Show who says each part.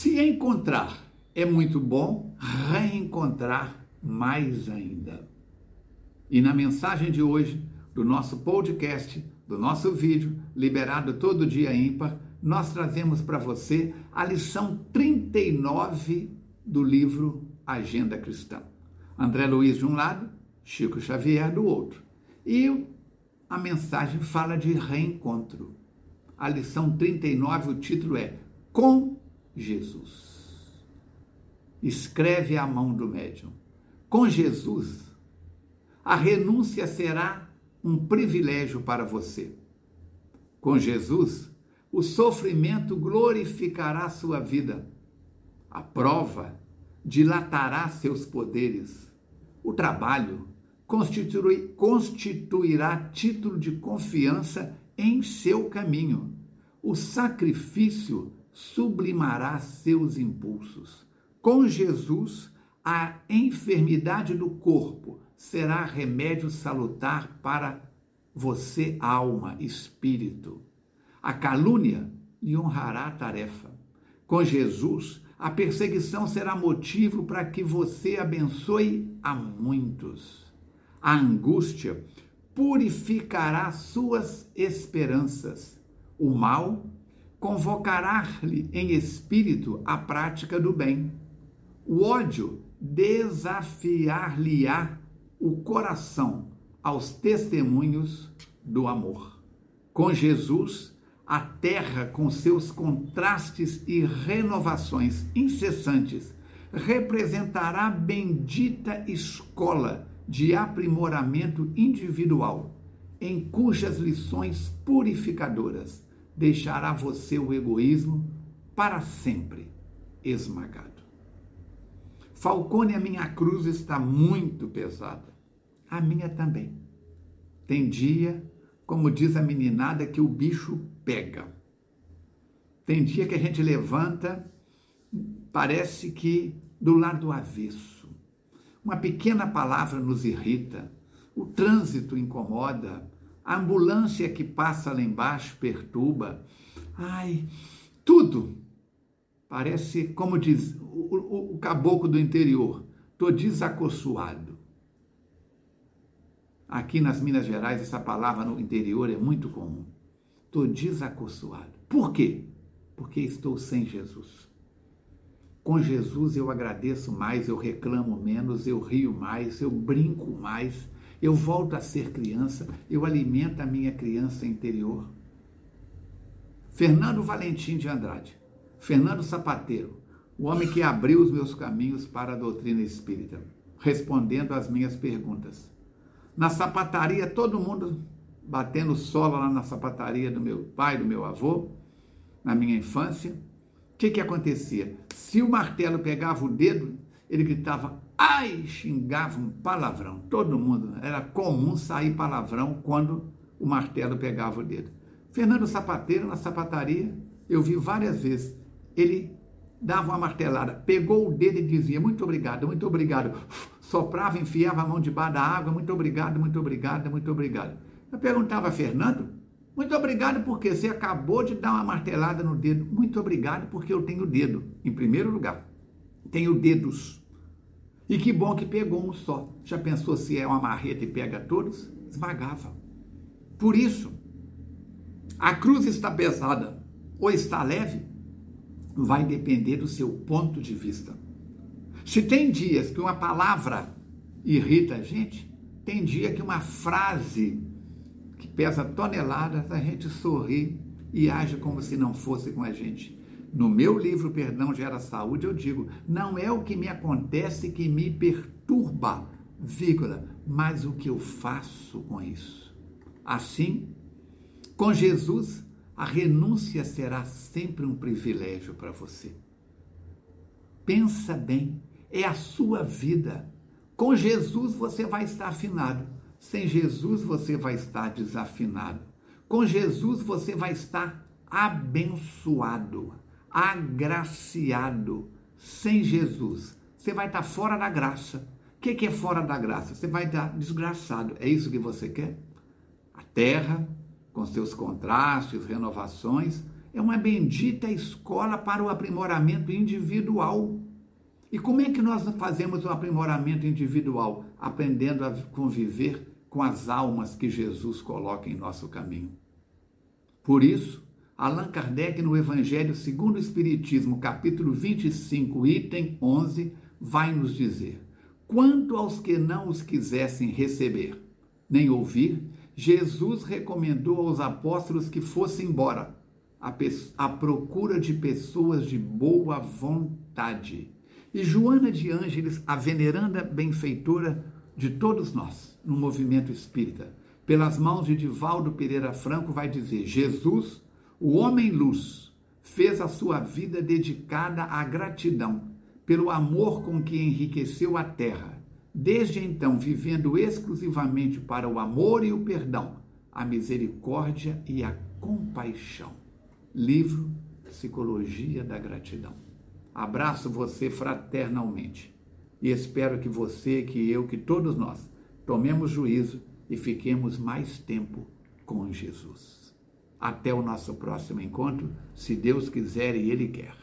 Speaker 1: Se encontrar é muito bom, reencontrar mais ainda. E na mensagem de hoje, do nosso podcast, do nosso vídeo, liberado todo dia ímpar, nós trazemos para você a lição 39 do livro Agenda Cristã. André Luiz de um lado, Chico Xavier do outro. E a mensagem fala de reencontro. A lição 39, o título é Com Jesus. Escreve a mão do médium. Com Jesus, a renúncia será um privilégio para você. Com Jesus, o sofrimento glorificará sua vida. A prova dilatará seus poderes. O trabalho constitui, constituirá título de confiança em seu caminho. O sacrifício sublimará seus impulsos. Com Jesus, a enfermidade do corpo será remédio salutar para você, alma, espírito. A calúnia lhe honrará a tarefa. Com Jesus, a perseguição será motivo para que você abençoe a muitos. A angústia purificará suas esperanças. O mal convocará-lhe em espírito a prática do bem. O ódio desafiar-lhe-á o coração aos testemunhos do amor. Com Jesus, a terra, com seus contrastes e renovações incessantes, representará bendita escola de aprimoramento individual, em cujas lições purificadoras deixará você o egoísmo para sempre esmagado. Falcone, a minha cruz está muito pesada. A minha também. Tem dia, como diz a meninada, que o bicho pega. Tem dia que a gente levanta, parece que do lado avesso uma pequena palavra nos irrita, o trânsito incomoda, a ambulância que passa lá embaixo perturba. Ai, tudo parece, como diz o, o, o caboclo do interior, estou desacossuado. Aqui nas Minas Gerais, essa palavra no interior é muito comum. Estou desacossuado. Por quê? Porque estou sem Jesus. Com Jesus eu agradeço mais, eu reclamo menos, eu rio mais, eu brinco mais, eu volto a ser criança, eu alimento a minha criança interior. Fernando Valentim de Andrade, Fernando Sapateiro, o homem que abriu os meus caminhos para a doutrina espírita, respondendo às minhas perguntas. Na sapataria, todo mundo batendo sola lá na sapataria do meu pai, do meu avô, na minha infância que, que acontecia? Se o martelo pegava o dedo, ele gritava, ai, xingava um palavrão. Todo mundo, era comum sair palavrão quando o martelo pegava o dedo. Fernando Sapateiro, na sapataria, eu vi várias vezes, ele dava uma martelada, pegou o dedo e dizia, muito obrigado, muito obrigado. Soprava, enfiava a mão debaixo da água, muito obrigado, muito obrigado, muito obrigado. Eu perguntava, Fernando, muito obrigado porque você acabou de dar uma martelada no dedo. Muito obrigado porque eu tenho dedo, em primeiro lugar. Tenho dedos. E que bom que pegou um só. Já pensou se é uma marreta e pega todos? Esmagava. Por isso, a cruz está pesada ou está leve, vai depender do seu ponto de vista. Se tem dias que uma palavra irrita a gente, tem dia que uma frase que pesa toneladas, a gente sorri e age como se não fosse com a gente. No meu livro Perdão Gera Saúde, eu digo: não é o que me acontece que me perturba, vírgula, mas o que eu faço com isso. Assim, com Jesus, a renúncia será sempre um privilégio para você. Pensa bem, é a sua vida. Com Jesus você vai estar afinado. Sem Jesus você vai estar desafinado. Com Jesus você vai estar abençoado, agraciado. Sem Jesus você vai estar fora da graça. O que é fora da graça? Você vai estar desgraçado. É isso que você quer? A terra, com seus contrastes, renovações, é uma bendita escola para o aprimoramento individual. E como é que nós fazemos o aprimoramento individual? Aprendendo a conviver com as almas que Jesus coloca em nosso caminho. Por isso, Allan Kardec, no Evangelho segundo o Espiritismo, capítulo 25, item 11, vai nos dizer: Quanto aos que não os quisessem receber, nem ouvir, Jesus recomendou aos apóstolos que fossem embora, à procura de pessoas de boa vontade. E Joana de Ângeles, a veneranda benfeitora de todos nós, no movimento espírita, pelas mãos de Divaldo Pereira Franco, vai dizer: Jesus, o homem luz, fez a sua vida dedicada à gratidão pelo amor com que enriqueceu a terra, desde então vivendo exclusivamente para o amor e o perdão, a misericórdia e a compaixão. Livro Psicologia da Gratidão. Abraço você fraternalmente e espero que você, que eu, que todos nós tomemos juízo e fiquemos mais tempo com Jesus. Até o nosso próximo encontro, se Deus quiser e Ele quer.